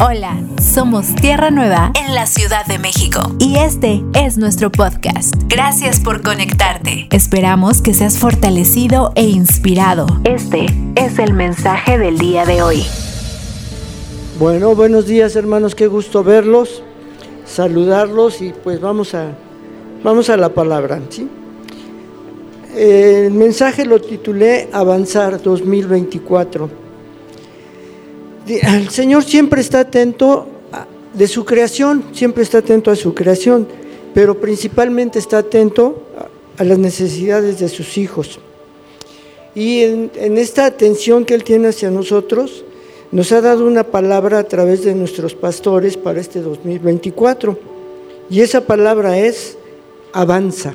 Hola, somos Tierra Nueva en la Ciudad de México y este es nuestro podcast. Gracias por conectarte. Esperamos que seas fortalecido e inspirado. Este es el mensaje del día de hoy. Bueno, buenos días hermanos, qué gusto verlos, saludarlos y pues vamos a, vamos a la palabra. ¿sí? El mensaje lo titulé Avanzar 2024 el Señor siempre está atento de su creación, siempre está atento a su creación, pero principalmente está atento a las necesidades de sus hijos. Y en, en, esta atención que Él tiene hacia nosotros, nos ha dado una palabra a través de nuestros pastores para este 2024. Y esa palabra es avanza.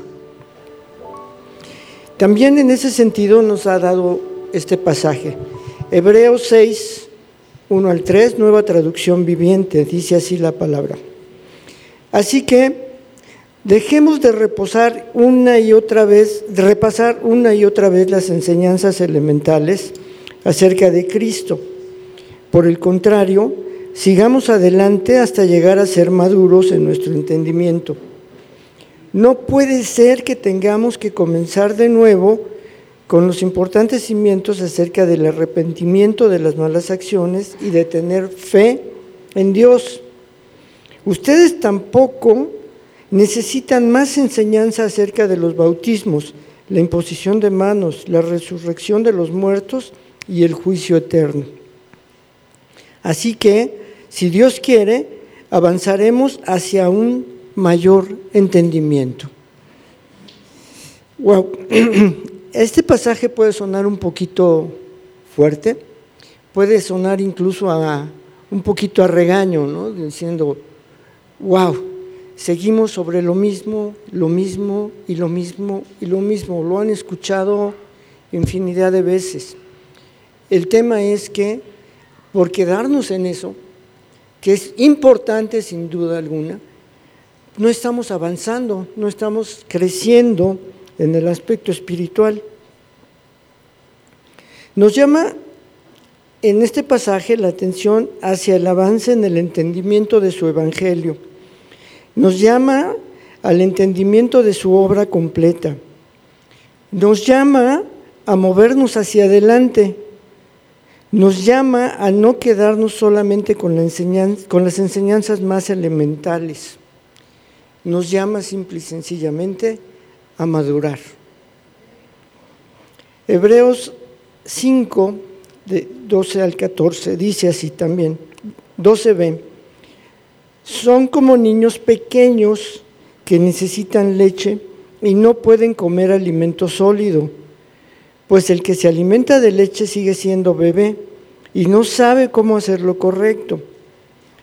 También en ese sentido nos ha dado este pasaje. Hebreos 6, 1 al 3, nueva traducción viviente, dice así la palabra. Así que dejemos de reposar una y otra vez, de repasar una y otra vez las enseñanzas elementales acerca de Cristo. Por el contrario, sigamos adelante hasta llegar a ser maduros en nuestro entendimiento. No puede ser que tengamos que comenzar de nuevo con los importantes cimientos acerca del arrepentimiento de las malas acciones y de tener fe en Dios. Ustedes tampoco necesitan más enseñanza acerca de los bautismos, la imposición de manos, la resurrección de los muertos y el juicio eterno. Así que, si Dios quiere, avanzaremos hacia un mayor entendimiento. Wow. Este pasaje puede sonar un poquito fuerte, puede sonar incluso a un poquito a regaño, ¿no? diciendo, wow, seguimos sobre lo mismo, lo mismo y lo mismo y lo mismo. Lo han escuchado infinidad de veces. El tema es que por quedarnos en eso, que es importante sin duda alguna, no estamos avanzando, no estamos creciendo en el aspecto espiritual. Nos llama en este pasaje la atención hacia el avance en el entendimiento de su evangelio. Nos llama al entendimiento de su obra completa. Nos llama a movernos hacia adelante. Nos llama a no quedarnos solamente con, la con las enseñanzas más elementales. Nos llama simple y sencillamente a madurar. Hebreos 5, de 12 al 14, dice así también, 12b, son como niños pequeños que necesitan leche y no pueden comer alimento sólido, pues el que se alimenta de leche sigue siendo bebé y no sabe cómo hacer lo correcto.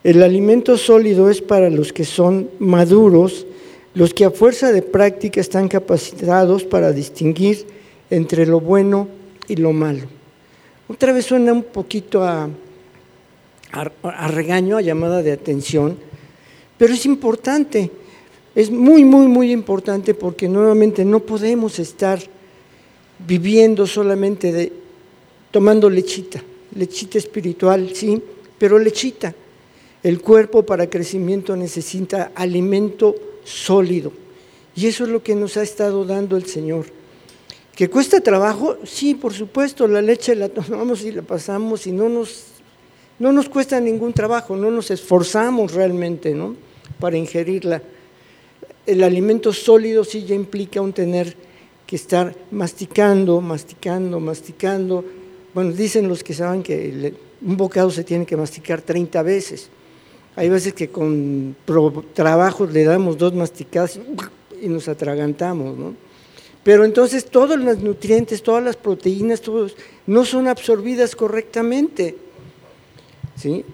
El alimento sólido es para los que son maduros los que a fuerza de práctica están capacitados para distinguir entre lo bueno y lo malo. Otra vez suena un poquito a, regaño, a llamada de atención, pero es importante, es muy, muy, muy importante porque nuevamente no podemos estar viviendo solamente de tomando lechita, lechita espiritual, sí, pero lechita. El cuerpo para crecimiento necesita alimento sólido. Y eso es lo que nos ha estado dando el Señor. ¿Que cuesta trabajo? Sí, por supuesto, la leche la tomamos y la pasamos y no nos, no nos cuesta ningún trabajo, no nos esforzamos realmente ¿no? para ingerirla. El alimento sólido sí ya implica un tener que estar masticando, masticando, masticando. Bueno, dicen los que saben que un bocado se tiene que masticar 30 veces. Hay veces que con trabajo le damos dos masticadas y nos atragantamos, ¿no? Pero entonces todos los nutrientes, todas las proteínas, todos, no son absorbidas correctamente. ¿sí?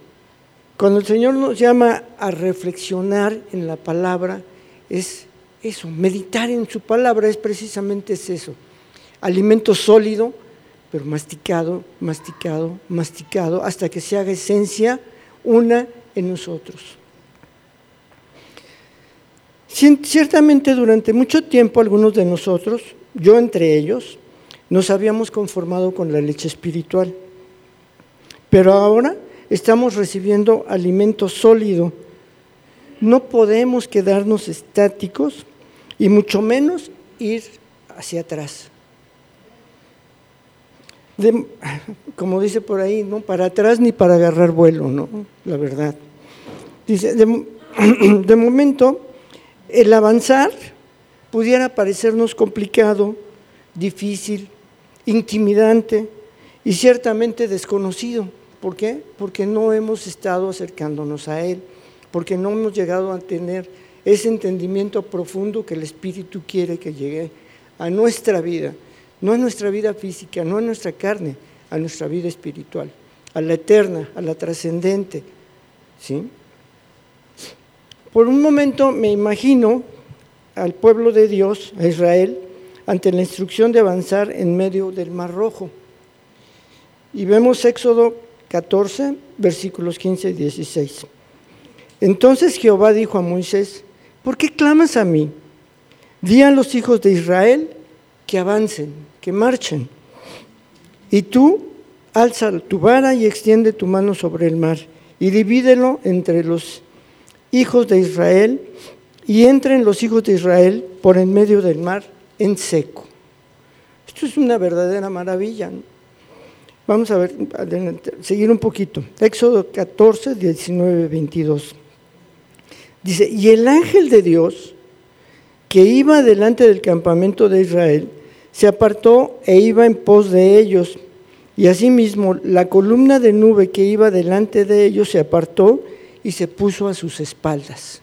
Cuando el Señor nos llama a reflexionar en la palabra, es eso, meditar en su palabra es precisamente eso. Alimento sólido, pero masticado, masticado, masticado, hasta que se haga esencia una en nosotros. Ciertamente durante mucho tiempo algunos de nosotros, yo entre ellos, nos habíamos conformado con la leche espiritual. Pero ahora estamos recibiendo alimento sólido. No podemos quedarnos estáticos y mucho menos ir hacia atrás. como dice por ahí, no para atrás ni para agarrar vuelo, ¿no? La verdad. Dice, de momento, el avanzar pudiera parecernos complicado, difícil, intimidante y ciertamente desconocido. ¿Por qué? Porque no hemos estado acercándonos a Él, porque no hemos llegado a tener ese entendimiento profundo que el Espíritu quiere que llegue a nuestra vida, no a nuestra vida física, no a nuestra carne, a nuestra vida espiritual, a la eterna, a la trascendente. ¿sí? Por un momento me imagino al pueblo de Dios, a Israel, ante la instrucción de avanzar en medio del Mar Rojo. Y vemos Éxodo 14, versículos 15 y 16. Entonces Jehová dijo a Moisés, ¿por qué clamas a mí? Di a los hijos de Israel que avancen, que marchen. Y tú alza tu vara y extiende tu mano sobre el mar y divídelo entre los hijos de Israel y entren los hijos de Israel por en medio del mar en seco. Esto es una verdadera maravilla. Vamos a ver, seguir un poquito. Éxodo 14, 19, 22. Dice, y el ángel de Dios que iba delante del campamento de Israel se apartó e iba en pos de ellos. Y asimismo la columna de nube que iba delante de ellos se apartó y se puso a sus espaldas.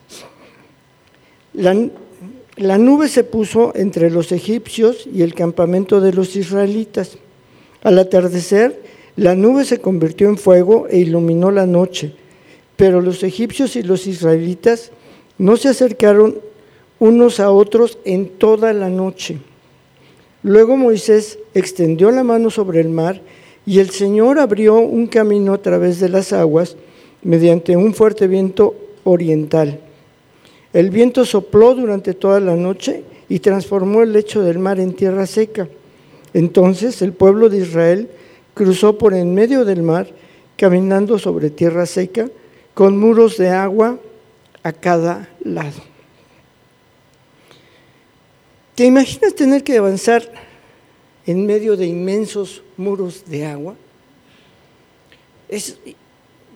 La, la nube se puso entre los egipcios y el campamento de los israelitas. Al atardecer, la nube se convirtió en fuego e iluminó la noche, pero los egipcios y los israelitas no se acercaron unos a otros en toda la noche. Luego Moisés extendió la mano sobre el mar y el Señor abrió un camino a través de las aguas mediante un fuerte viento oriental. El viento sopló durante toda la noche y transformó el lecho del mar en tierra seca. Entonces el pueblo de Israel cruzó por en medio del mar, caminando sobre tierra seca, con muros de agua a cada lado. ¿Te imaginas tener que avanzar en medio de inmensos muros de agua? Es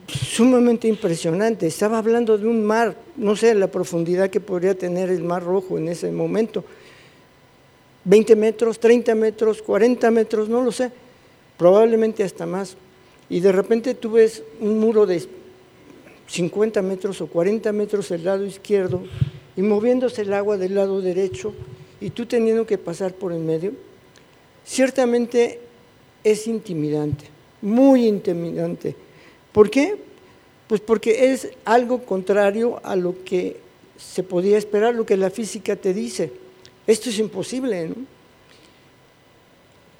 sumamente impresionante. Estaba hablando de un mar, no sé la profundidad que podría tener el mar rojo en ese momento. 20 metros, 30 metros, 40 metros, no lo sé, probablemente hasta más. Y de repente tú ves un muro de 50 metros o 40 metros del lado izquierdo y moviéndose el agua del lado derecho y tú teniendo que pasar por el medio, ciertamente es intimidante, muy intimidante ¿Por qué? Pues porque es algo contrario a lo que se podía esperar, lo que la física te dice. Esto es imposible.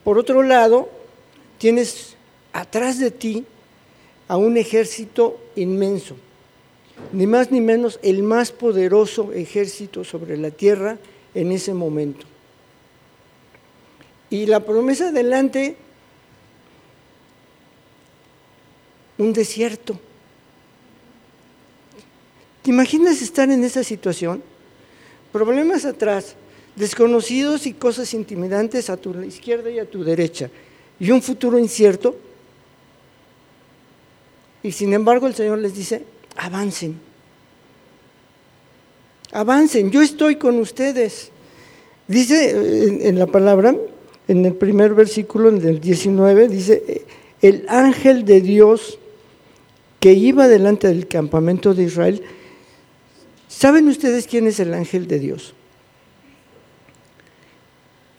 Por otro lado, tienes atrás de ti a un ejército inmenso, ni más ni menos el más poderoso ejército sobre la tierra en ese momento. Y la promesa delante un desierto. ¿Te imaginas estar en esa situación? Problemas atrás, desconocidos y cosas intimidantes a tu izquierda y a tu derecha, y un futuro incierto. Y sin embargo el Señor les dice, avancen, avancen, yo estoy con ustedes. Dice eh, en, la palabra, en el primer versículo, en el 19, dice, el ángel de Dios que iba delante del campamento de Israel. ¿Saben ustedes quién es el ángel de Dios?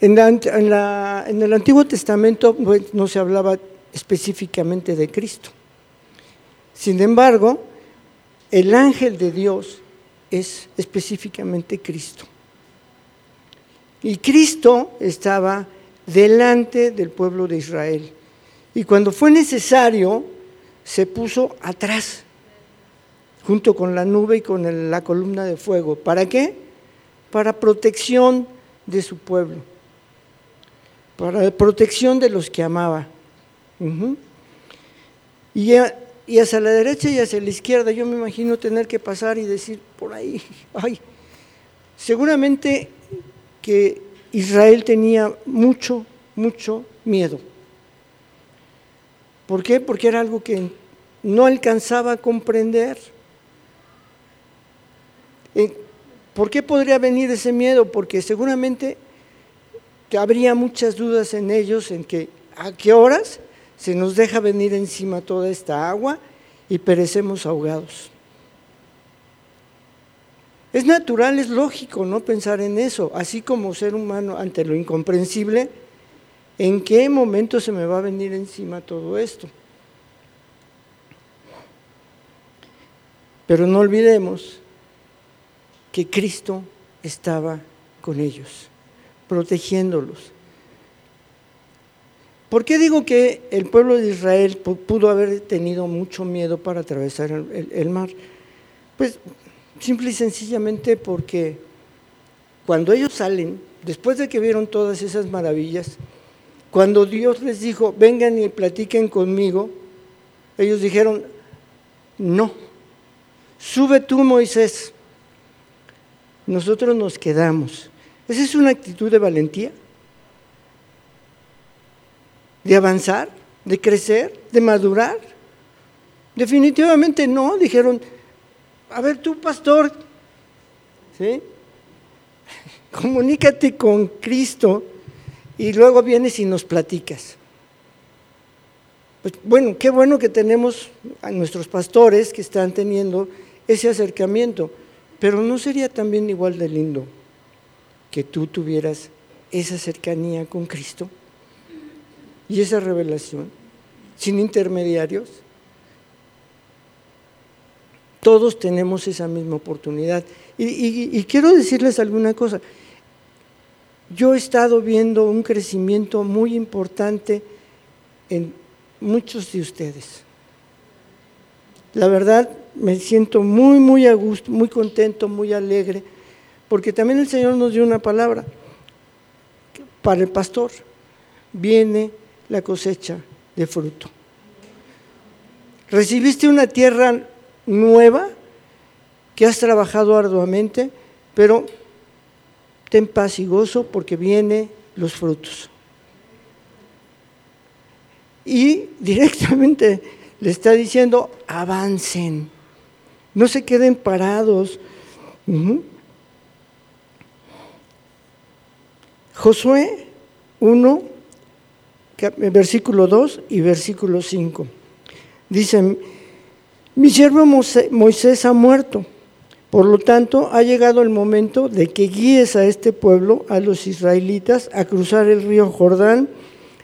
En, el Antiguo Testamento pues, no se hablaba específicamente de Cristo. Sin embargo, el ángel de Dios es específicamente Cristo. Y Cristo estaba delante del pueblo de Israel. Y cuando fue necesario, se puso atrás, junto con la nube y con la columna de fuego. ¿Para qué? Para protección de su pueblo, para protección de los que amaba. Y y hacia la derecha y hacia la izquierda. Yo me imagino tener que pasar y decir por ahí, ay, seguramente que Israel tenía mucho, mucho miedo. ¿Por qué? Porque era algo que no alcanzaba a comprender. ¿Por qué podría venir ese miedo? Porque seguramente habría muchas dudas en ellos en que a qué horas se nos deja venir encima toda esta agua y perecemos ahogados. Es natural, es lógico no pensar en eso, así como ser humano ante lo incomprensible, ¿en qué momento se me va a venir encima todo esto? Pero no olvidemos que Cristo estaba con ellos, protegiéndolos, ¿Por qué digo que el pueblo de Israel pudo haber tenido mucho miedo para atravesar el, mar? Pues simple y sencillamente porque cuando ellos salen, después de que vieron todas esas maravillas, cuando Dios les dijo, vengan y platiquen conmigo, ellos dijeron, no, sube tú Moisés, nosotros nos quedamos. ¿Esa es una actitud de valentía? de avanzar, de crecer, de madurar? Definitivamente no, dijeron, a ver tú pastor, ¿sí? comunícate con Cristo y luego vienes y nos platicas. Pues, bueno, qué bueno que tenemos a nuestros pastores que están teniendo ese acercamiento, pero ¿no sería también igual de lindo que tú tuvieras esa cercanía con Cristo? y esa revelación, sin intermediarios, todos tenemos esa misma oportunidad. Y, quiero decirles alguna cosa. Yo he estado viendo un crecimiento muy importante en muchos de ustedes. La verdad, me siento muy, muy a gusto, muy contento, muy alegre, porque también el Señor nos dio una palabra para el pastor. Viene la cosecha de fruto. Recibiste una tierra nueva que has trabajado arduamente, pero ten paz y gozo porque vienen los frutos. Y directamente le está diciendo, avancen, no se queden parados. Josué 1, versículo 2 y versículo 5. Dicen, mi siervo Moisés ha muerto, por lo tanto ha llegado el momento de que guíes a este pueblo, a los israelitas, a cruzar el río Jordán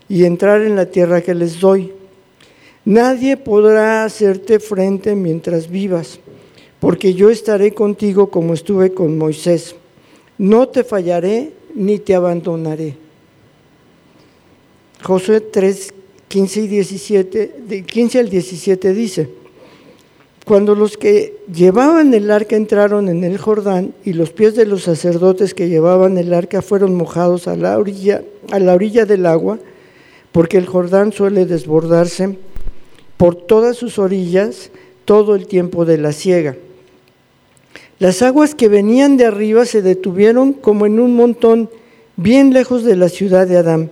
y entrar en la tierra que les doy. Nadie podrá hacerte frente mientras vivas, porque yo estaré contigo como estuve con Moisés. No te fallaré ni te abandonaré. Josué 3, 15 y 17, de 15 al 17 dice, cuando los que llevaban el arca entraron en el Jordán y los pies de los sacerdotes que llevaban el arca fueron mojados a la orilla, a la orilla del agua, porque el Jordán suele desbordarse por todas sus orillas todo el tiempo de la siega. Las aguas que venían de arriba se detuvieron como en un montón bien lejos de la ciudad de Adán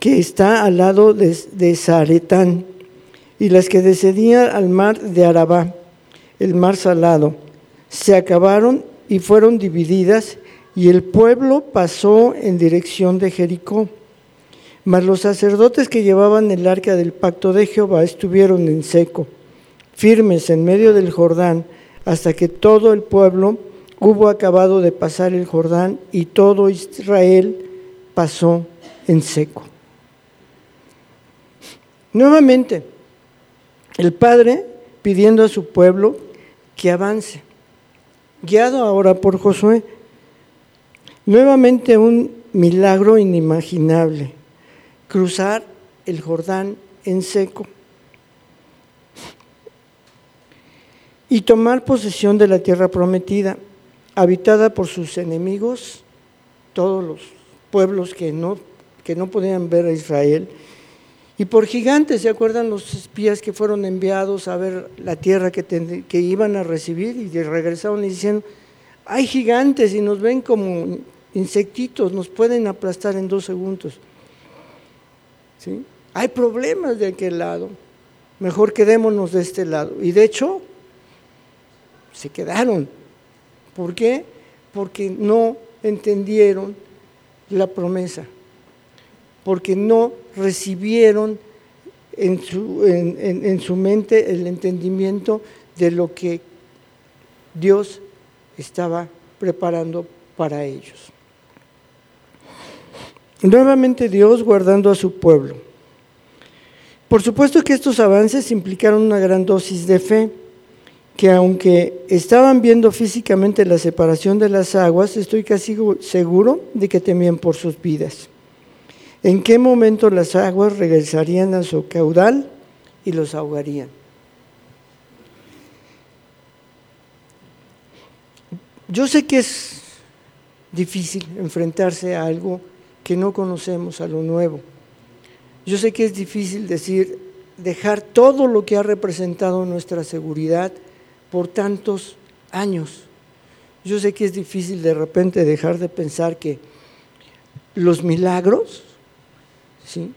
que está al lado de, de Zaretán, y las que descendían al mar de Arabá, el mar salado, se acabaron y fueron divididas, y el pueblo pasó en dirección de Jericó. Mas los sacerdotes que llevaban el arca del pacto de Jehová estuvieron en seco, firmes en medio del Jordán, hasta que todo el pueblo hubo acabado de pasar el Jordán y todo Israel pasó en seco. Nuevamente, el Padre pidiendo a su pueblo que avance, guiado ahora por Josué. Nuevamente un milagro inimaginable, cruzar el Jordán en seco y tomar posesión de la tierra prometida, habitada por sus enemigos, todos los pueblos que no, que no podían ver a Israel, Y por gigantes, ¿se acuerdan los espías que fueron enviados a ver la tierra que, que iban a recibir y regresaron y diciendo, hay gigantes y nos ven como insectitos, nos pueden aplastar en dos segundos. ¿Sí? Hay problemas de aquel lado, mejor quedémonos de este lado. Y de hecho, se quedaron. ¿Por qué? Porque no entendieron la promesa, porque no recibieron en su, en, su mente el entendimiento de lo que Dios estaba preparando para ellos. Nuevamente Dios guardando a su pueblo. Por supuesto que estos avances implicaron una gran dosis de fe que aunque estaban viendo físicamente la separación de las aguas, estoy casi seguro de que temían por sus vidas. ¿En qué momento las aguas regresarían a su caudal y los ahogarían? Yo sé que es difícil enfrentarse a algo que no conocemos, a lo nuevo. Yo sé que es difícil decir, dejar todo lo que ha representado nuestra seguridad por tantos años. Yo sé que es difícil de repente dejar de pensar que los milagros ¿sí?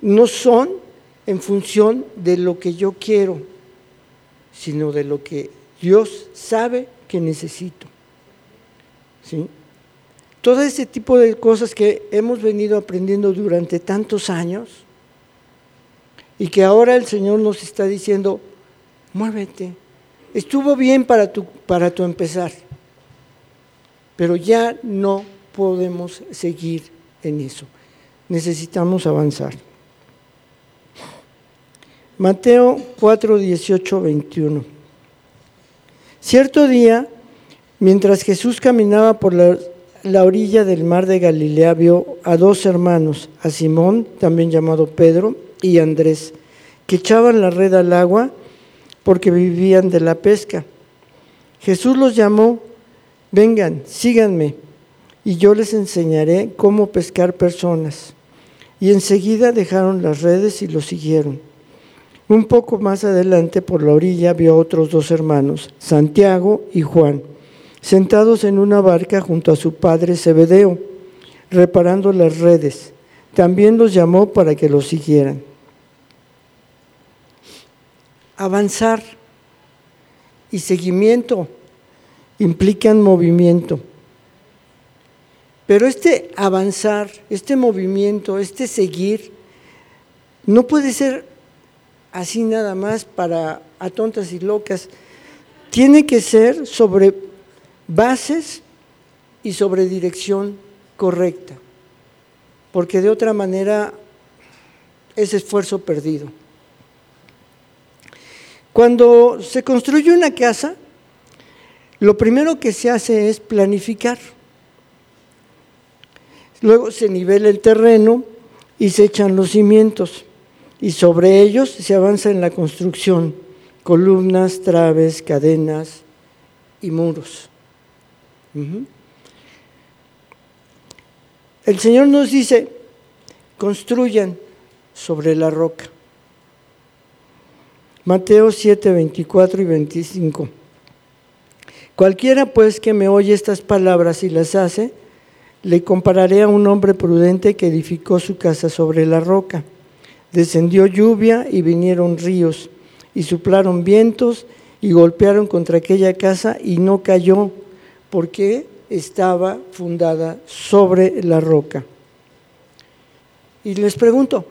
no son en función de lo que yo quiero, sino de lo que Dios sabe que necesito. ¿sí? Todo ese tipo de cosas que hemos venido aprendiendo durante tantos años y que ahora el Señor nos está diciendo, muévete. Estuvo bien para tu, para tu empezar, pero ya no podemos seguir en eso. Necesitamos avanzar. Mateo 4, 18, 21. Cierto día, mientras Jesús caminaba por la, la orilla del mar de Galilea, vio a dos hermanos, a Simón, también llamado Pedro, y Andrés, que echaban la red al agua porque vivían de la pesca. Jesús los llamó, vengan, síganme, y yo les enseñaré cómo pescar personas. Y enseguida dejaron las redes y lo siguieron. Un poco más adelante, por la orilla, vio a otros dos hermanos, Santiago y Juan, sentados en una barca junto a su padre Zebedeo, reparando las redes. También los llamó para que lo siguieran avanzar y seguimiento implican movimiento. Pero este avanzar, este movimiento, este seguir, no puede ser así nada más para a tontas y locas. Tiene que ser sobre bases y sobre dirección correcta, porque de otra manera es esfuerzo perdido. Cuando se construye una casa, lo primero que se hace es planificar. Luego se nivela el terreno y se echan los cimientos y sobre ellos se avanza en la construcción, columnas, traves, cadenas y muros. El Señor nos dice, construyan sobre la roca. Mateo 7, 24 y 25. Cualquiera pues que me oye estas palabras y las hace, le compararé a un hombre prudente que edificó su casa sobre la roca. Descendió lluvia y vinieron ríos, y soplaron vientos y golpearon contra aquella casa y no cayó, porque estaba fundada sobre la roca. Y les pregunto,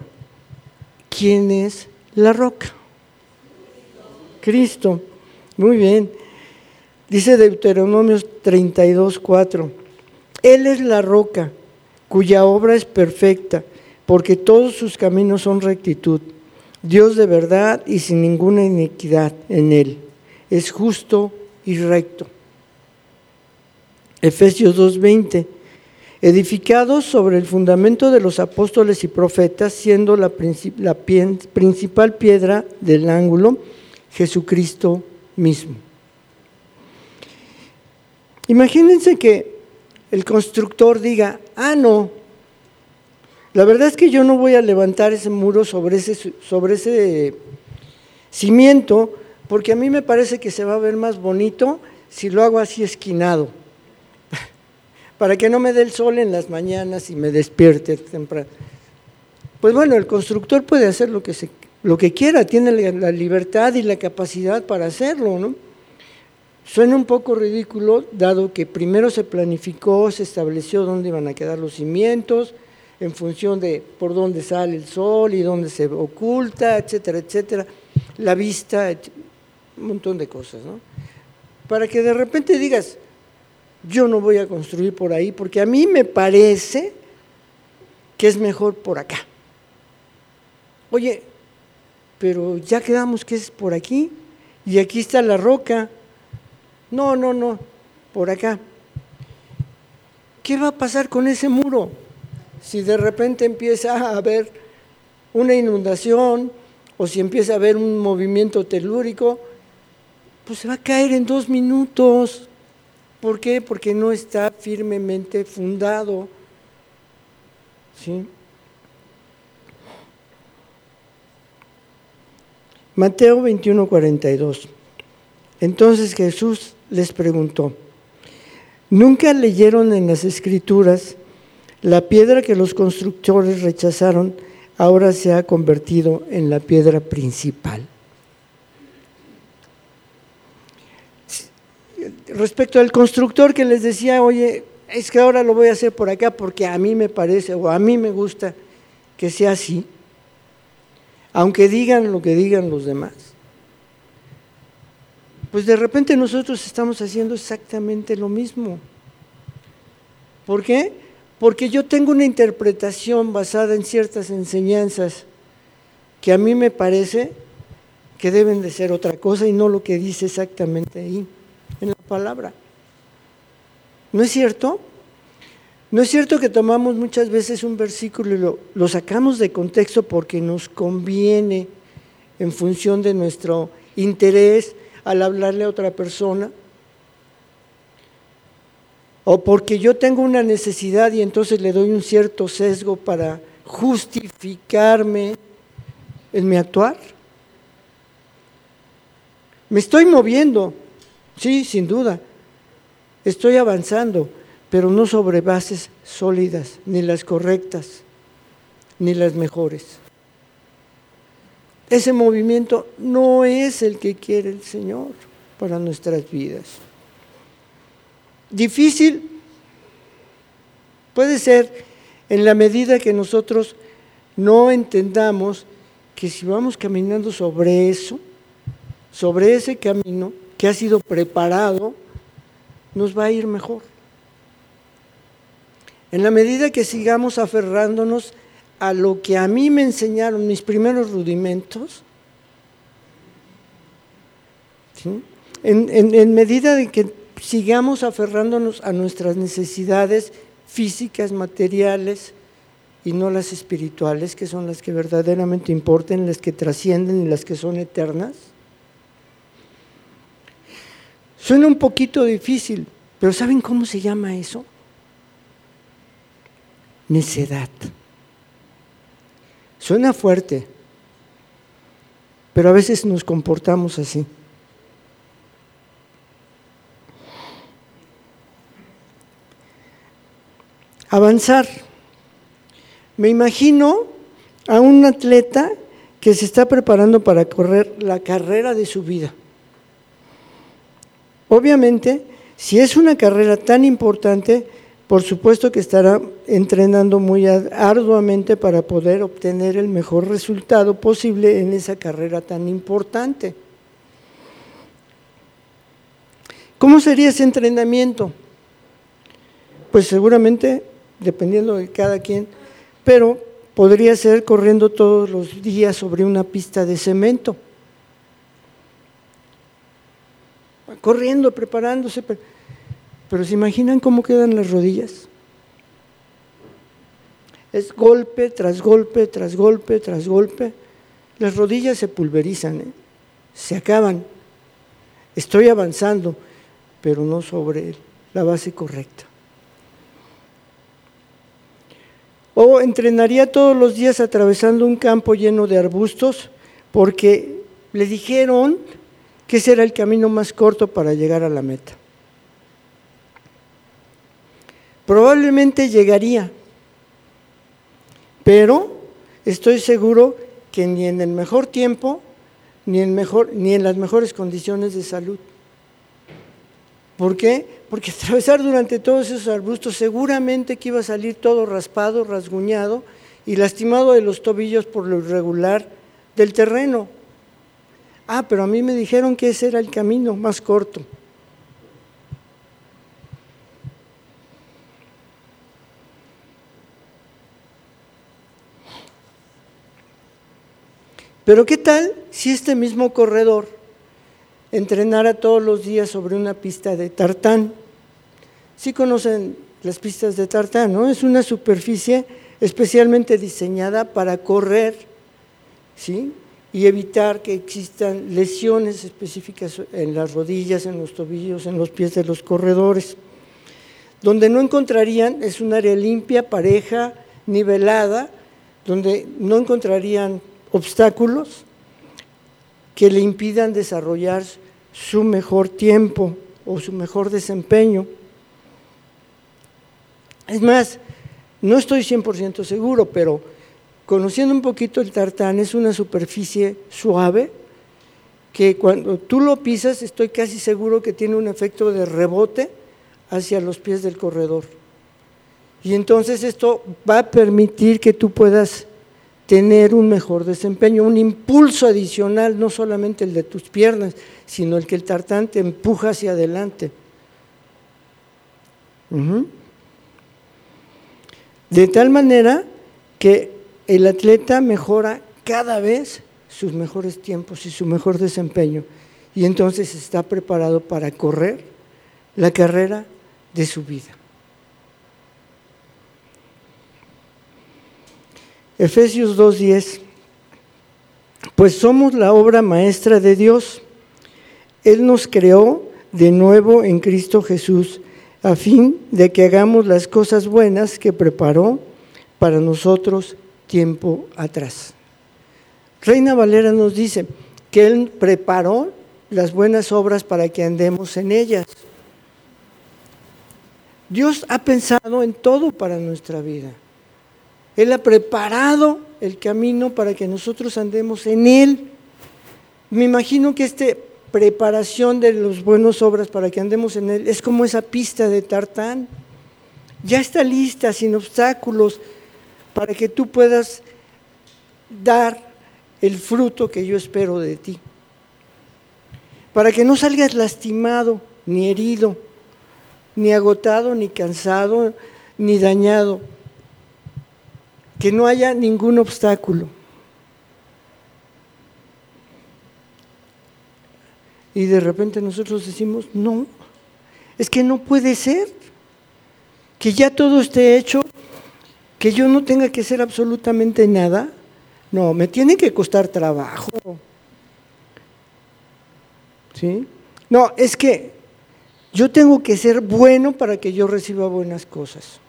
¿quién es la roca? Cristo. Muy bien. Dice Deuteronomio 32, 4. Él es la roca cuya obra es perfecta, porque todos sus caminos son rectitud. Dios de verdad y sin ninguna iniquidad en él. Es justo y recto. Efesios 2.20. Edificados sobre el fundamento de los apóstoles y profetas, siendo la principal piedra del ángulo, Jesucristo mismo. Imagínense que el constructor diga, ah, no, La verdad es que yo no voy a levantar ese muro sobre ese, sobre ese cimiento, porque a mí me parece que se va a ver más bonito si lo hago así esquinado, para que no me dé el sol en las mañanas y me despierte temprano. Pues bueno, el constructor puede hacer lo que, se, lo que quiera, tiene la libertad y la capacidad para hacerlo, ¿no? Suena un poco ridículo, dado que primero se planificó, se estableció dónde iban a quedar los cimientos, en función de por dónde sale el sol y dónde se oculta, etcétera, etcétera, la vista, un montón de cosas, ¿no? Para que de repente digas, yo no voy a construir por ahí, porque a mí me parece que es mejor por acá. Oye, pero ya quedamos que es por aquí, y aquí está la roca. No, no, no, por acá. ¿Qué va a pasar con ese muro? si de repente empieza a haber una inundación o si empieza a haber un movimiento telúrico, pues se va a caer en dos minutos. ¿Por qué? Porque no está firmemente fundado. ¿Sí? Mateo 21, 42. Entonces Jesús les preguntó, ¿nunca leyeron en las escrituras la piedra que los constructores rechazaron ahora se ha convertido en la piedra principal. Respecto al constructor que les decía, oye, es que ahora lo voy a hacer por acá porque a mí me parece o a mí me gusta que sea así, aunque digan lo que digan los demás. Pues de repente nosotros estamos haciendo exactamente lo mismo. ¿Por qué? porque yo tengo una interpretación basada en ciertas enseñanzas que a mí me parece que deben de ser otra cosa y no lo que dice exactamente ahí, en la palabra. ¿No es cierto? ¿No es cierto que tomamos muchas veces un versículo y lo, sacamos de contexto porque nos conviene en función de nuestro interés al hablarle a otra persona? o porque yo tengo una necesidad y entonces le doy un cierto sesgo para justificarme en mi actuar. Me estoy moviendo, sí, sin duda. Estoy avanzando, pero no sobre bases sólidas, ni las correctas, ni las mejores. Ese movimiento no es el que quiere el Señor para nuestras vidas. Difícil puede ser en la medida que nosotros no entendamos que si vamos caminando sobre eso, sobre ese camino que ha sido preparado, nos va a ir mejor. En la medida que sigamos aferrándonos a lo que a mí me enseñaron mis primeros rudimentos, en, en medida de que sigamos aferrándonos a nuestras necesidades físicas, materiales, y no las espirituales, que son las que verdaderamente importan, las que trascienden y las que son eternas? Suena un poquito difícil, pero ¿saben cómo se llama eso? Necedad. Suena fuerte, pero a veces nos comportamos así. avanzar. Me imagino a un atleta que se está preparando para correr la carrera de su vida. Obviamente, si es una carrera tan importante, por supuesto que estará entrenando muy arduamente para poder obtener el mejor resultado posible en esa carrera tan importante. ¿Cómo sería ese entrenamiento? Pues seguramente dependiendo de cada quien, pero podría ser corriendo todos los días sobre una pista de cemento. Corriendo, preparándose, pero, ¿se imaginan cómo quedan las rodillas? Es golpe tras golpe, tras golpe, tras golpe. Las rodillas se pulverizan, ¿eh? se acaban. Estoy avanzando, pero no sobre la base correcta. O entrenaría todos los días atravesando un campo lleno de arbustos porque le dijeron que ese era el camino más corto para llegar a la meta. Probablemente llegaría, pero estoy seguro que ni en el mejor tiempo, ni en, las mejores condiciones de salud. ¿Por qué? Porque atravesar durante todos esos arbustos seguramente que iba a salir todo raspado, rasguñado y lastimado de los tobillos por lo irregular del terreno. Ah, pero a mí me dijeron que ese era el camino más corto. Pero ¿qué tal si este mismo corredor entrenara todos los días sobre una pista de tartán? Sí conocen las pistas de tartán, ¿no? Es una superficie especialmente diseñada para correr, ¿sí? Y evitar que existan lesiones específicas en las rodillas, en los tobillos, en los pies de los corredores. Donde no encontrarían, es un área limpia, pareja, nivelada, donde no encontrarían obstáculos que le impidan desarrollar su mejor tiempo o su mejor desempeño. Es más, no estoy 100% seguro, pero conociendo un poquito el tartán, es una superficie suave que cuando tú lo pisas estoy casi seguro que tiene un efecto de rebote hacia los pies del corredor. Y entonces esto va a permitir que tú puedas tener un mejor desempeño, un impulso adicional, no solamente el de tus piernas, sino el que el tartán te empuja hacia adelante. De tal manera que el atleta mejora cada vez sus mejores tiempos y su mejor desempeño. Y entonces está preparado para correr la carrera de su vida. Efesios 2.10, pues somos la obra maestra de Dios. Él nos creó de nuevo en Cristo Jesús a fin de que hagamos las cosas buenas que preparó para nosotros tiempo atrás. Reina Valera nos dice que Él preparó las buenas obras para que andemos en ellas. Dios ha pensado en todo para nuestra vida. Él ha preparado el camino para que nosotros andemos en Él. Me imagino que esta preparación de las buenas obras para que andemos en Él es como esa pista de tartán. Ya está lista, sin obstáculos, para que tú puedas dar el fruto que yo espero de ti. Para que no salgas lastimado, ni herido, ni agotado, ni cansado, ni dañado que no haya ningún obstáculo. Y de repente nosotros decimos, no, es que no puede ser, que ya todo esté hecho, que yo no tenga que hacer absolutamente nada. No, me tiene que costar trabajo. ¿Sí? No, es que yo tengo que ser bueno para que yo reciba buenas cosas.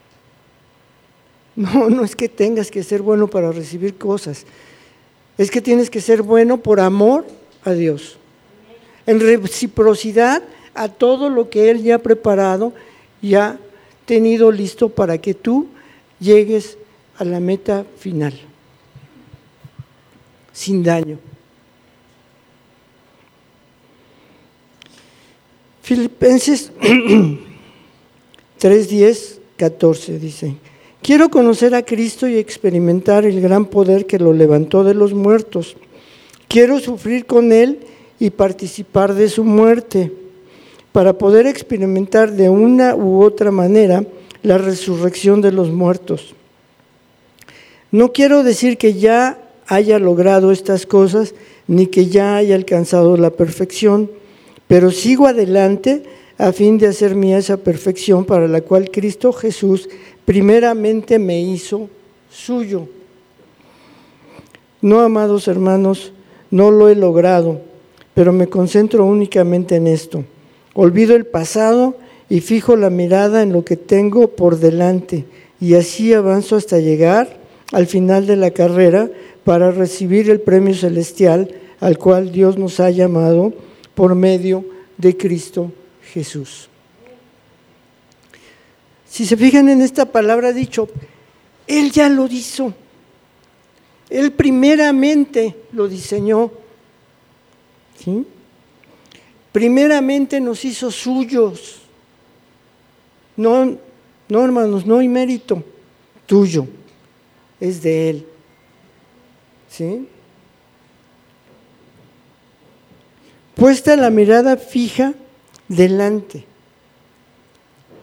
No, no es que tengas que ser bueno para recibir cosas. Es que tienes que ser bueno por amor a Dios. En reciprocidad a todo lo que Él ya ha preparado y ha tenido listo para que tú llegues a la meta final. Sin daño. Filipenses 3, 10, 14 dice. Quiero conocer a Cristo y experimentar el gran poder que lo levantó de los muertos. Quiero sufrir con Él y participar de su muerte para poder experimentar de una u otra manera la resurrección de los muertos. No quiero decir que ya haya logrado estas cosas ni que ya haya alcanzado la perfección, pero sigo adelante a fin de hacer mía esa perfección para la cual Cristo Jesús primeramente me hizo suyo. No, amados hermanos, no lo he logrado, pero me concentro únicamente en esto. Olvido el pasado y fijo la mirada en lo que tengo por delante. y así avanzo hasta llegar al final de la carrera para recibir el premio celestial al cual Dios nos ha llamado por medio de Cristo Jesús. Si se fijan en esta palabra dicho, Él ya lo hizo. Él primeramente lo diseñó. ¿sí? Primeramente nos hizo suyos. No, no, hermanos, no hay mérito tuyo, es de Él. ¿Sí? Puesta la mirada fija delante,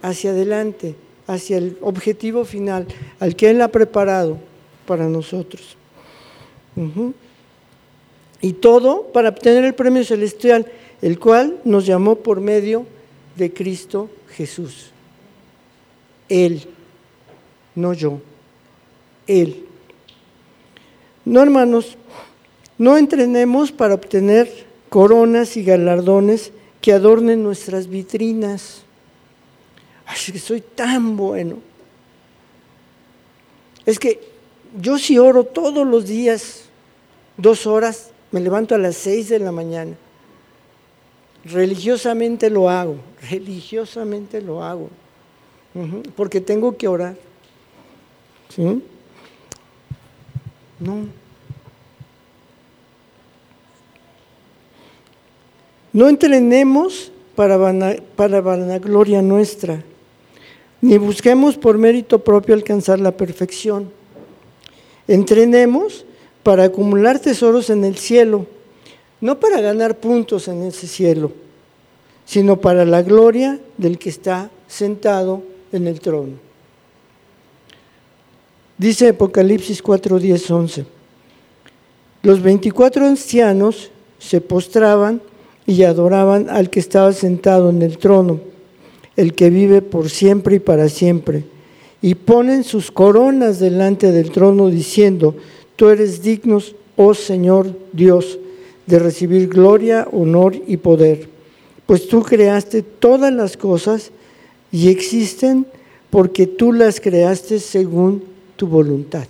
hacia adelante, hacia el objetivo final, al que Él ha preparado para nosotros. Y todo para obtener el premio celestial, el cual nos llamó por medio de Cristo Jesús. Él, no yo, Él. No, hermanos, no entrenemos para obtener coronas y galardones que adornen nuestras vitrinas. Ay, que soy tan bueno. Es que yo sí oro todos los días, dos horas, me levanto a las seis de la mañana. Religiosamente lo hago, religiosamente lo hago porque tengo que orar. ¿Sí? No. No entrenemos para, vanagloria nuestra, ni busquemos por mérito propio alcanzar la perfección. Entrenemos para acumular tesoros en el cielo, no para ganar puntos en ese cielo, sino para la gloria del que está sentado en el trono. Dice Apocalipsis 4, 10, 11. Los 24 ancianos se postraban y adoraban al que estaba sentado en el trono, el que vive por siempre y para siempre, y ponen sus coronas delante del trono diciendo, tú eres digno, oh Señor Dios, de recibir gloria, honor y poder, pues tú creaste todas las cosas y existen porque tú las creaste según tu voluntad.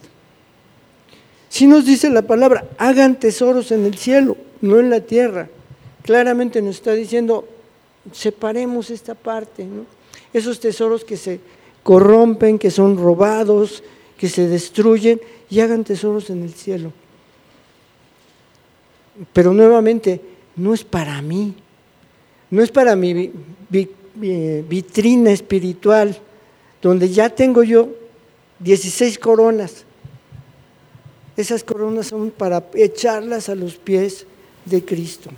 Si nos dice la palabra, hagan tesoros en el cielo, no en la tierra. Claramente nos está diciendo, separemos esta parte, esos tesoros que se corrompen, que son robados, que se destruyen, y hagan tesoros en el cielo. Pero nuevamente, no es para mí, no es para mi vitrina espiritual, donde ya tengo yo 16 coronas. Esas coronas son para echarlas a los pies de Cristo,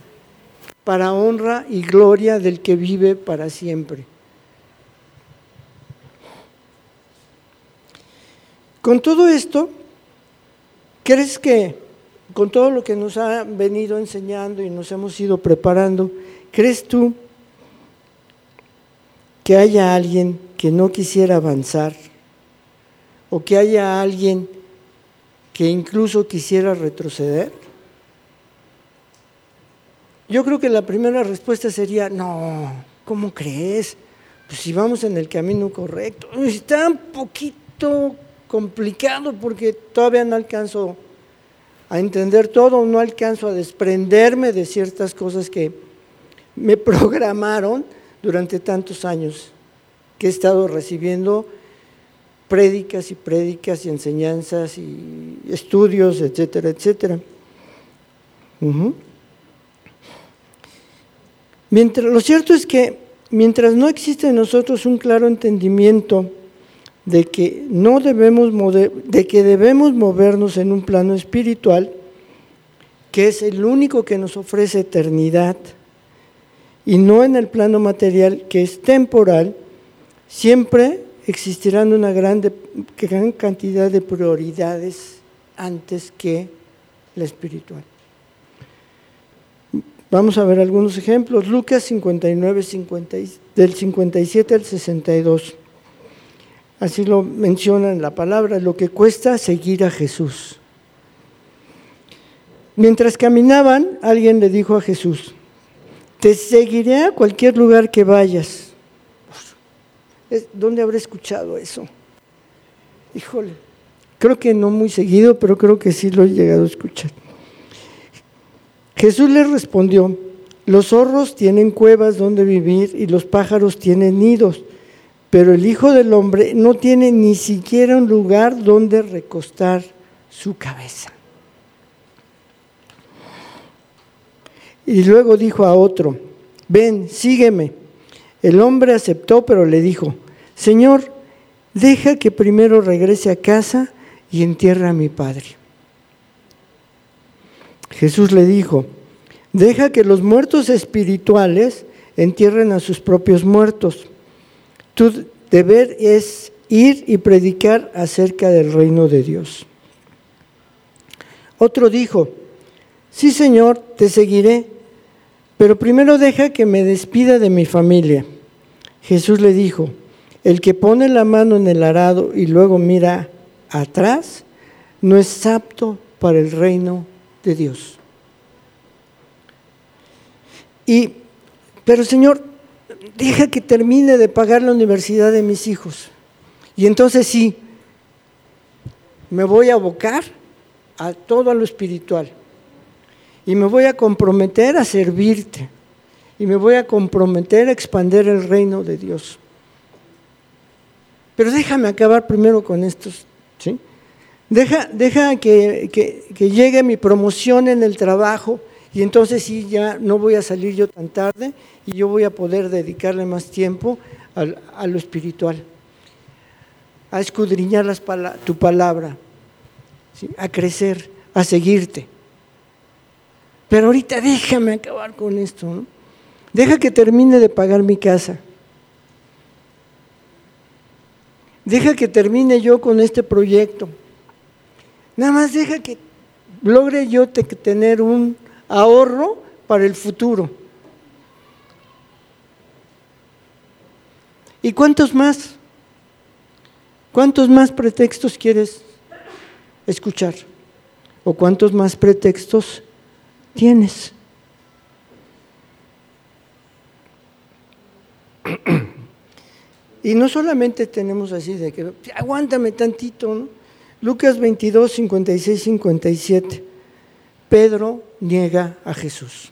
para honra y gloria del que vive para siempre. Con todo esto, ¿crees que con todo lo que nos ha venido enseñando y nos hemos ido preparando, crees tú que haya alguien que no quisiera avanzar o que haya alguien que incluso quisiera retroceder? Yo creo que la primera respuesta sería, no, ¿cómo crees? Pues si vamos en el camino correcto. Está un poquito complicado porque todavía no alcanzo a entender todo, no alcanzo a desprenderme de ciertas cosas que me programaron durante tantos años que he estado recibiendo prédicas y prédicas y enseñanzas y estudios, etcétera, etcétera. Mientras, lo cierto es que mientras no existe en nosotros un claro entendimiento de que no debemos de que debemos movernos en un plano espiritual, que es el único que nos ofrece eternidad, y no en el plano material que es temporal, siempre existirán una gran, gran cantidad de prioridades antes que la espiritual. Vamos a ver algunos ejemplos. Lucas 59, del 57 al 62. Así lo menciona en la palabra, lo que cuesta seguir a Jesús. Mientras caminaban, alguien le dijo a Jesús, te seguiré a cualquier lugar que vayas. ¿Dónde habré escuchado eso? híjole, creo que no muy seguido, pero creo que sí lo he llegado a escuchar. Jesús le respondió, los zorros tienen cuevas donde vivir y los pájaros tienen nidos, pero el Hijo del Hombre no tiene ni siquiera un lugar donde recostar su cabeza. Y luego dijo a otro, ven, sígueme. El hombre aceptó, pero le dijo, Señor, deja que primero regrese a casa y entierre a mi padre. Jesús le dijo, deja que los muertos espirituales entierren a sus propios muertos. Tu deber es ir y predicar acerca del reino de Dios. Otro dijo, sí Señor, te seguiré, pero primero deja que me despida de mi familia. Jesús le dijo, el que pone la mano en el arado y luego mira atrás, no es apto para el reino de Dios. Y, pero Señor, deja que termine de pagar la universidad de mis hijos. Y entonces sí, me voy a abocar a todo lo espiritual. Y me voy a comprometer a servirte. Y me voy a comprometer a expandir el reino de Dios. Pero déjame acabar primero con estos. ¿sí? Deja, que, llegue mi promoción en el trabajo y entonces sí, ya no voy a salir yo tan tarde y yo voy a poder dedicarle más tiempo a, lo espiritual, a escudriñar tu palabra, a crecer, a seguirte. Pero ahorita déjame acabar con esto. Deja que termine de pagar mi casa. Deja que termine yo con este proyecto. Nada más deja que logre yo tener un ahorro para el futuro. ¿Y cuántos más? ¿Cuántos más pretextos quieres escuchar? ¿O cuántos más pretextos tienes? Y no solamente tenemos así de que, aguántame tantito, ¿no? Lucas 22, 56, 57. Pedro niega a Jesús.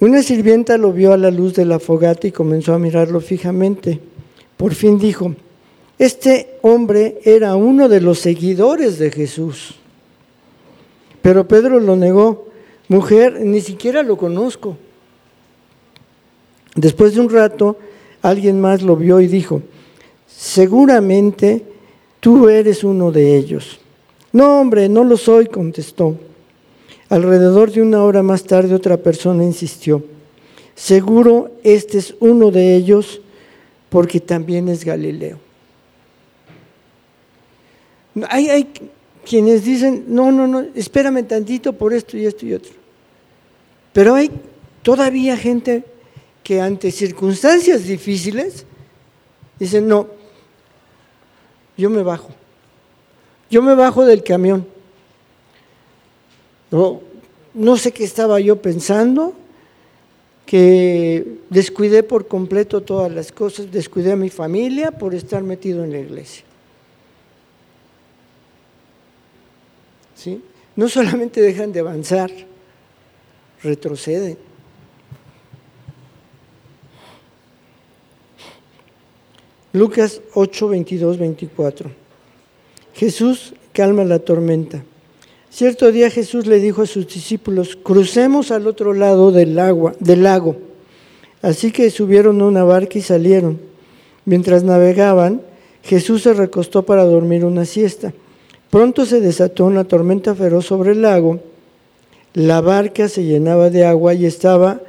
Una sirvienta lo vio a la luz de la fogata y comenzó a mirarlo fijamente. Por fin dijo, este hombre era uno de los seguidores de Jesús. Pero Pedro lo negó, mujer, ni siquiera lo conozco. Después de un rato, alguien más lo vio y dijo, seguramente tú eres uno de ellos. No, hombre, no lo soy, contestó. Alrededor de una hora más tarde otra persona insistió. Seguro este es uno de ellos porque también es Galileo. Hay, hay quienes dicen, no, no, no, espérame tantito por esto y esto y otro. Pero hay todavía gente que ante circunstancias difíciles dicen, no, yo me bajo. Yo me bajo del camión. No, sé qué estaba yo pensando, que descuidé por completo todas las cosas, descuidé a mi familia por estar metido en la iglesia. ¿Sí? No solamente dejan de avanzar, retroceden. Lucas 8, 22, 24. Jesús calma la tormenta. Cierto día Jesús le dijo a sus discípulos, crucemos al otro lado del, agua, del lago. Así que subieron a una barca y salieron. Mientras navegaban, Jesús se recostó para dormir una siesta. Pronto se desató una tormenta feroz sobre el lago. La barca se llenaba de agua y estaba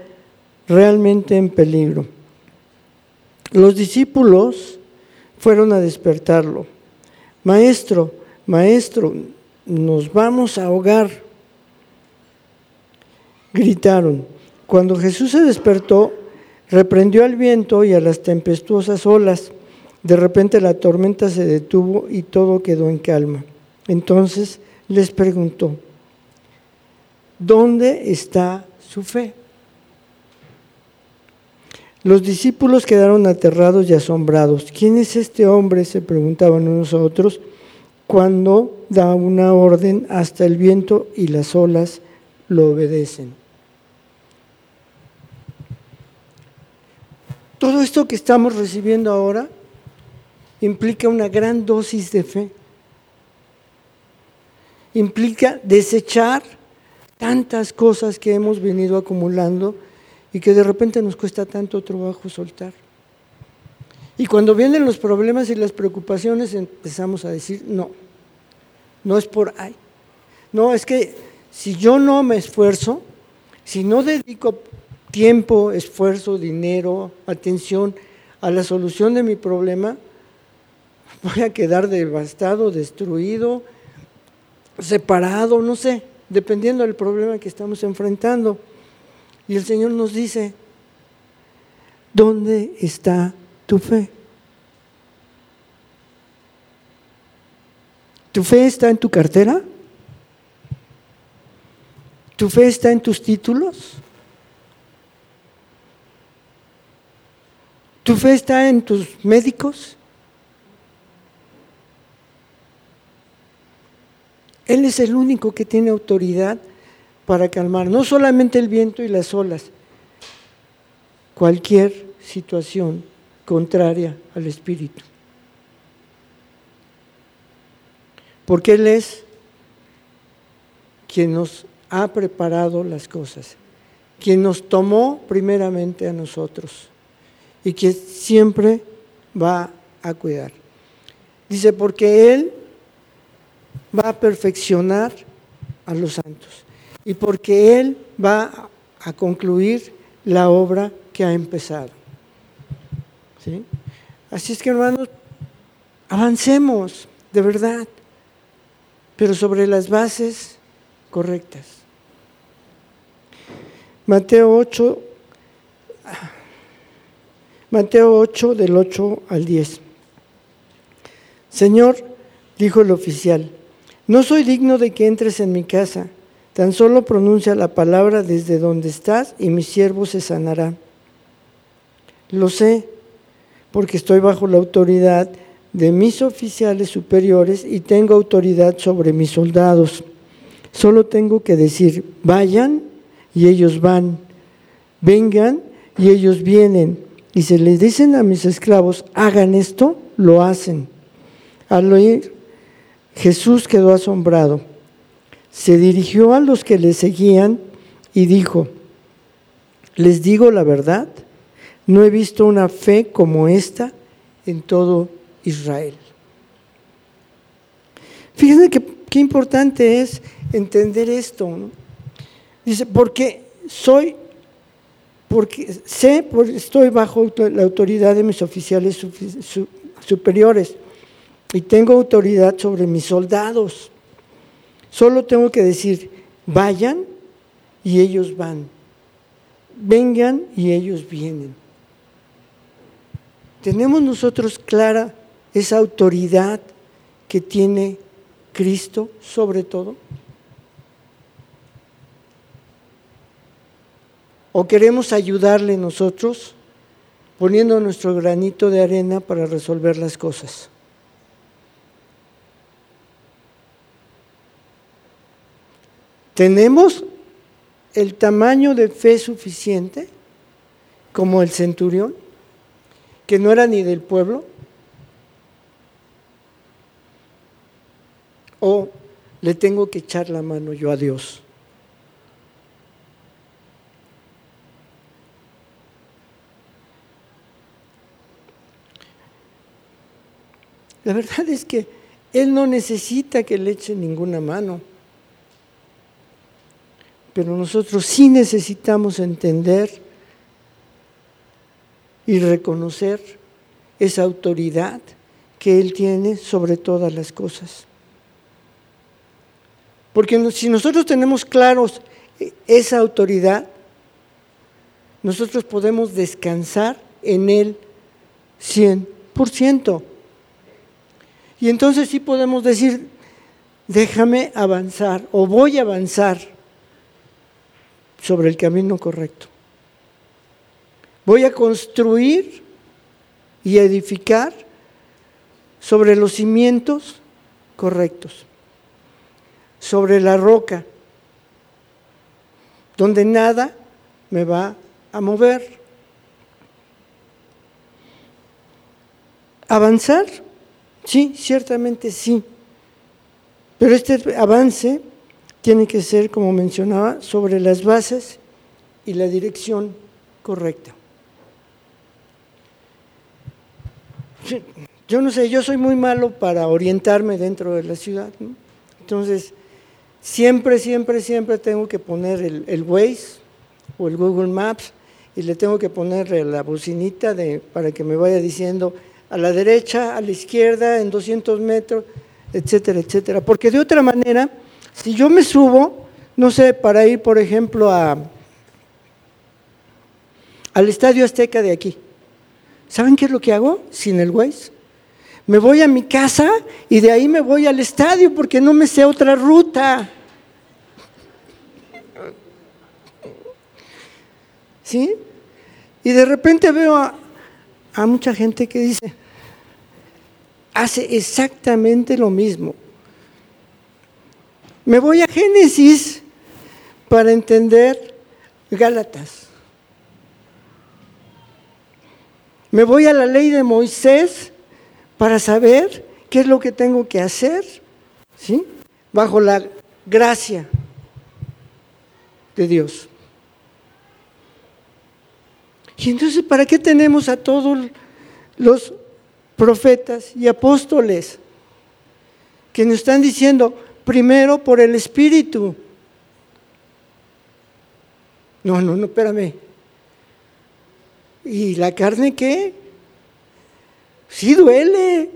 realmente en peligro. Los discípulos fueron a despertarlo. Maestro, maestro, nos vamos a ahogar. Gritaron. Cuando Jesús se despertó, reprendió al viento y a las tempestuosas olas. De repente la tormenta se detuvo y todo quedó en calma. Entonces les preguntó, ¿dónde está su fe? Los discípulos quedaron aterrados y asombrados. ¿Quién es este hombre? se preguntaban unos a otros cuando da una orden hasta el viento y las olas lo obedecen. Todo esto que estamos recibiendo ahora implica una gran dosis de fe. Implica desechar tantas cosas que hemos venido acumulando y que de repente nos cuesta tanto trabajo soltar. Y cuando vienen los problemas y las preocupaciones empezamos a decir, no, no es por ahí. No, es que si yo no me esfuerzo, si no dedico tiempo, esfuerzo, dinero, atención a la solución de mi problema, voy a quedar devastado, destruido, separado, no sé, dependiendo del problema que estamos enfrentando. Y el Señor nos dice, ¿dónde está tu fe? ¿Tu fe está en tu cartera? ¿Tu fe está en tus títulos? ¿Tu fe está en tus médicos? Él es el único que tiene autoridad para calmar no solamente el viento y las olas, cualquier situación contraria al Espíritu. Porque Él es quien nos ha preparado las cosas, quien nos tomó primeramente a nosotros y que siempre va a cuidar. Dice, porque Él va a perfeccionar a los santos y porque Él va a concluir la obra que ha empezado. ¿Sí? Así es que hermanos, avancemos, de verdad, pero sobre las bases correctas. Mateo 8, Mateo 8 del 8 al 10. Señor, dijo el oficial, no soy digno de que entres en mi casa Tan solo pronuncia la palabra desde donde estás y mi siervo se sanará. Lo sé, porque estoy bajo la autoridad de mis oficiales superiores y tengo autoridad sobre mis soldados. Solo tengo que decir, vayan y ellos van, vengan y ellos vienen. Y si les dicen a mis esclavos, hagan esto, lo hacen. Al oír, Jesús quedó asombrado se dirigió a los que le seguían y dijo, les digo la verdad, no he visto una fe como esta en todo Israel. Fíjense qué importante es entender esto. Dice, porque soy, porque sé, porque estoy bajo la autoridad de mis oficiales superiores y tengo autoridad sobre mis soldados. Solo tengo que decir, vayan y ellos van. Vengan y ellos vienen. ¿Tenemos nosotros clara esa autoridad que tiene Cristo sobre todo? ¿O queremos ayudarle nosotros poniendo nuestro granito de arena para resolver las cosas? ¿Tenemos el tamaño de fe suficiente como el centurión, que no era ni del pueblo? ¿O le tengo que echar la mano yo a Dios? La verdad es que Él no necesita que le eche ninguna mano. Pero nosotros sí necesitamos entender y reconocer esa autoridad que Él tiene sobre todas las cosas. Porque si nosotros tenemos claros esa autoridad, nosotros podemos descansar en Él 100%. Y entonces sí podemos decir, déjame avanzar o voy a avanzar sobre el camino correcto. Voy a construir y edificar sobre los cimientos correctos, sobre la roca, donde nada me va a mover. ¿Avanzar? Sí, ciertamente sí. Pero este avance tiene que ser, como mencionaba, sobre las bases y la dirección correcta. Yo no sé, yo soy muy malo para orientarme dentro de la ciudad. Entonces, siempre, siempre, siempre tengo que poner el, el, Waze o el Google Maps y le tengo que poner la bocinita de, para que me vaya diciendo a la derecha, a la izquierda, en 200 metros, etcétera, etcétera. Porque de otra manera, si yo me subo, no sé, para ir, por ejemplo, a, al Estadio Azteca de aquí, ¿saben qué es lo que hago sin el Waze? Me voy a mi casa y de ahí me voy al estadio porque no me sé otra ruta. ¿Sí? Y de repente veo a, a mucha gente que dice, hace exactamente lo mismo. Me voy a Génesis para entender Gálatas. Me voy a la ley de Moisés para saber qué es lo que tengo que hacer, ¿sí? Bajo la gracia de Dios. Y entonces, ¿para qué tenemos a todos los profetas y apóstoles que nos están diciendo, primero por el Espíritu? No, no, no, espérame. ¿Y la carne qué? Sí duele.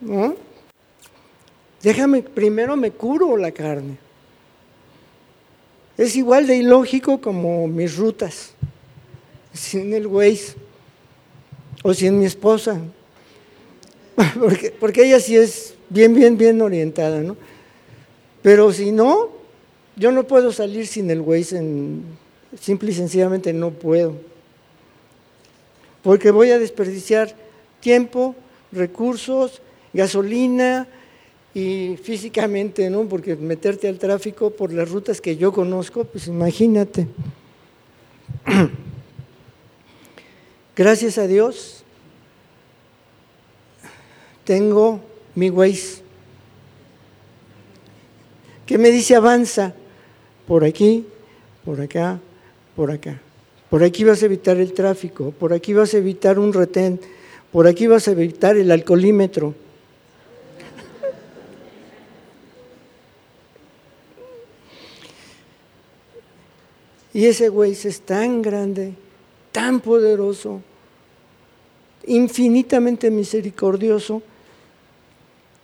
¿No? Déjame, primero me curo la carne. Es igual de ilógico como mis rutas, sin el Waze o sin mi esposa, porque, porque ella sí es bien, bien, bien orientada, ¿no? Pero si no, yo no puedo salir sin el Waze, en, simple y sencillamente no puedo porque voy a desperdiciar tiempo, recursos, gasolina y físicamente, ¿no? Porque meterte al tráfico por las rutas que yo conozco, pues imagínate. Gracias a Dios tengo mi Waze que me dice avanza por aquí, por acá, por acá. Por aquí vas a evitar el tráfico, por aquí vas a evitar un retén, por aquí vas a evitar el alcoholímetro. Y ese güey es tan grande, tan poderoso, infinitamente misericordioso,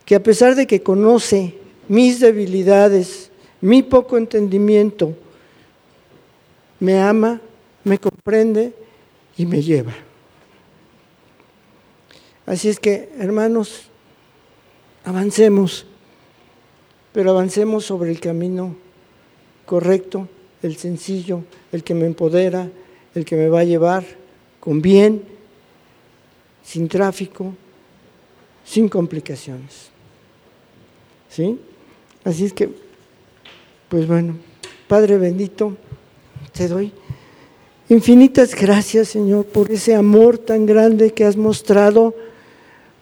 que a pesar de que conoce mis debilidades, mi poco entendimiento, me ama me comprende y me lleva. Así es que, hermanos, avancemos, pero avancemos sobre el camino correcto, el sencillo, el que me empodera, el que me va a llevar con bien, sin tráfico, sin complicaciones. ¿Sí? Así es que, pues bueno, Padre bendito, te doy Infinitas gracias, Señor, por ese amor tan grande que has mostrado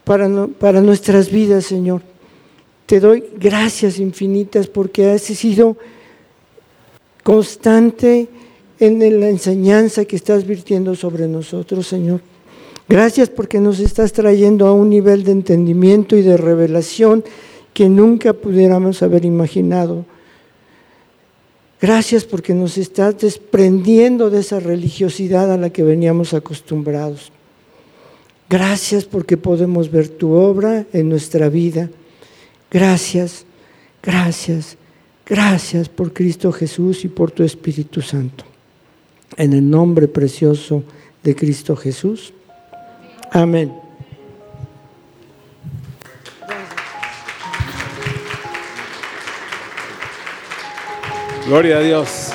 para, para nuestras vidas, Señor. Te doy gracias infinitas porque has sido constante en la enseñanza que estás virtiendo sobre nosotros, Señor. Gracias porque nos estás trayendo a un nivel de entendimiento y de revelación que nunca pudiéramos haber imaginado. Gracias porque nos estás desprendiendo de esa religiosidad a la que veníamos acostumbrados. Gracias porque podemos ver tu obra en nuestra vida. Gracias, gracias, gracias por Cristo Jesús y por tu Espíritu Santo. En el nombre precioso de Cristo Jesús. Amén. Gloria a Dios.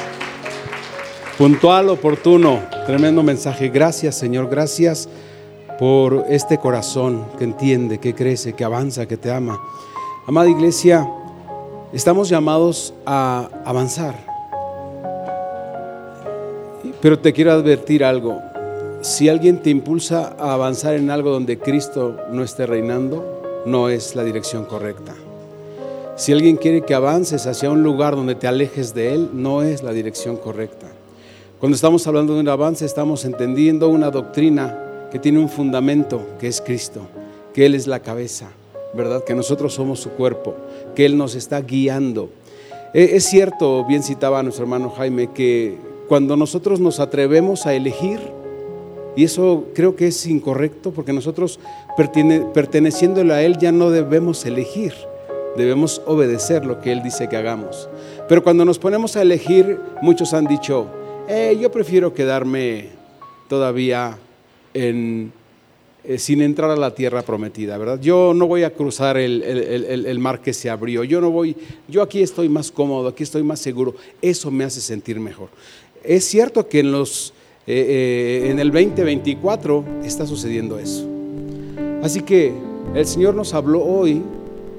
Puntual, oportuno, tremendo mensaje. Gracias Señor, gracias por este corazón que entiende, que crece, que avanza, que te ama. Amada iglesia, estamos llamados a avanzar. Pero te quiero advertir algo. Si alguien te impulsa a avanzar en algo donde Cristo no esté reinando, no es la dirección correcta. Si alguien quiere que avances hacia un lugar donde te alejes de Él, no es la dirección correcta. Cuando estamos hablando de un avance, estamos entendiendo una doctrina que tiene un fundamento, que es Cristo, que Él es la cabeza, ¿verdad? Que nosotros somos su cuerpo, que Él nos está guiando. E, es cierto, bien citaba nuestro hermano Jaime, que cuando nosotros nos atrevemos a elegir, y eso creo que es incorrecto, porque nosotros perteneciéndole a Él ya no debemos elegir debemos obedecer lo que Él dice que hagamos. Pero cuando nos ponemos a elegir, muchos han dicho, eh, yo prefiero quedarme todavía eh, sin entrar a la tierra prometida, ¿verdad? Yo no voy a cruzar el, mar que se abrió, yo no voy, yo aquí estoy más cómodo, aquí estoy más seguro, eso me hace sentir mejor. Es cierto que en, los, eh, en el 2024 está sucediendo eso. Así que el Señor nos habló hoy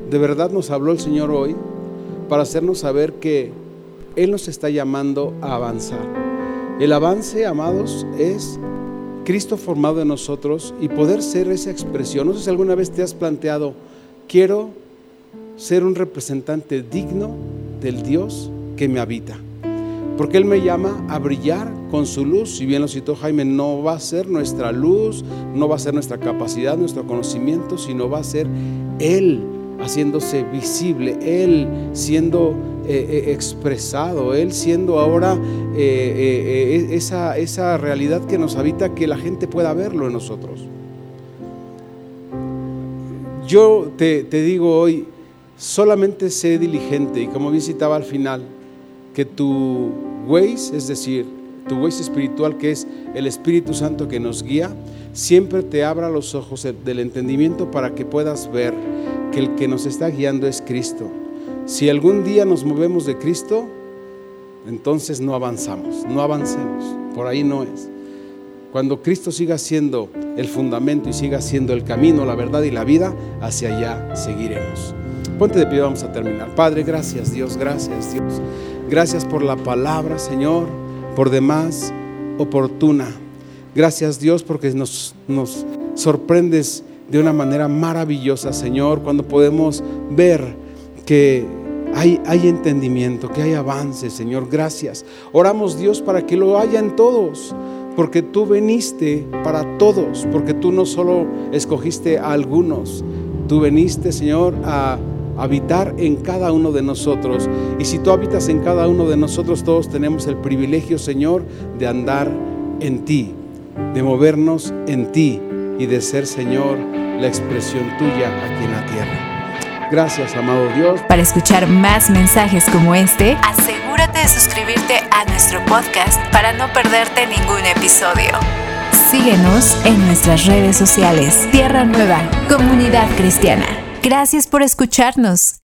de verdad nos habló el Señor hoy para hacernos saber que Él nos está llamando a avanzar. El avance, amados, es Cristo formado en nosotros y poder ser esa expresión. No sé si alguna vez te has planteado, quiero ser un representante digno del Dios que me habita. Porque Él me llama a brillar con su luz. Si bien lo citó Jaime, no va a ser nuestra luz, no va a ser nuestra capacidad, nuestro conocimiento, sino va a ser Él haciéndose visible, Él siendo eh, eh, expresado, Él siendo ahora eh, esa, esa realidad que nos habita, que la gente pueda verlo en nosotros. Yo te, te digo hoy, solamente sé diligente y como visitaba al final, que tu Waze, es decir, tu Waze espiritual, que es el Espíritu Santo que nos guía, siempre te abra los ojos del entendimiento para que puedas ver que el que nos está guiando es Cristo. Si algún día nos movemos de Cristo, entonces no avanzamos, no avancemos, por ahí no es. Cuando Cristo siga siendo el fundamento y siga siendo el camino, la verdad y la vida, hacia allá seguiremos. Ponte de pie, vamos a terminar. Padre, gracias Dios, gracias Dios. Gracias por la palabra, Señor, por demás oportuna. Gracias Dios porque nos, nos sorprendes de una manera maravillosa, Señor, cuando podemos ver que hay, hay, entendimiento, que hay avance, Señor. Gracias. Oramos, Dios, para que lo haya en todos, porque tú veniste para todos, porque tú no solo escogiste a algunos, tú veniste, Señor, a habitar en cada uno de nosotros. Y si tú habitas en cada uno de nosotros, todos tenemos el privilegio, Señor, de andar en ti, de movernos en ti y de ser, Señor, la expresión tuya aquí en la tierra. Gracias, amado Dios. Para escuchar más mensajes como este, asegúrate de suscribirte a nuestro podcast para no perderte ningún episodio. Síguenos en nuestras redes sociales. Tierra Nueva, Comunidad Cristiana. Gracias por escucharnos.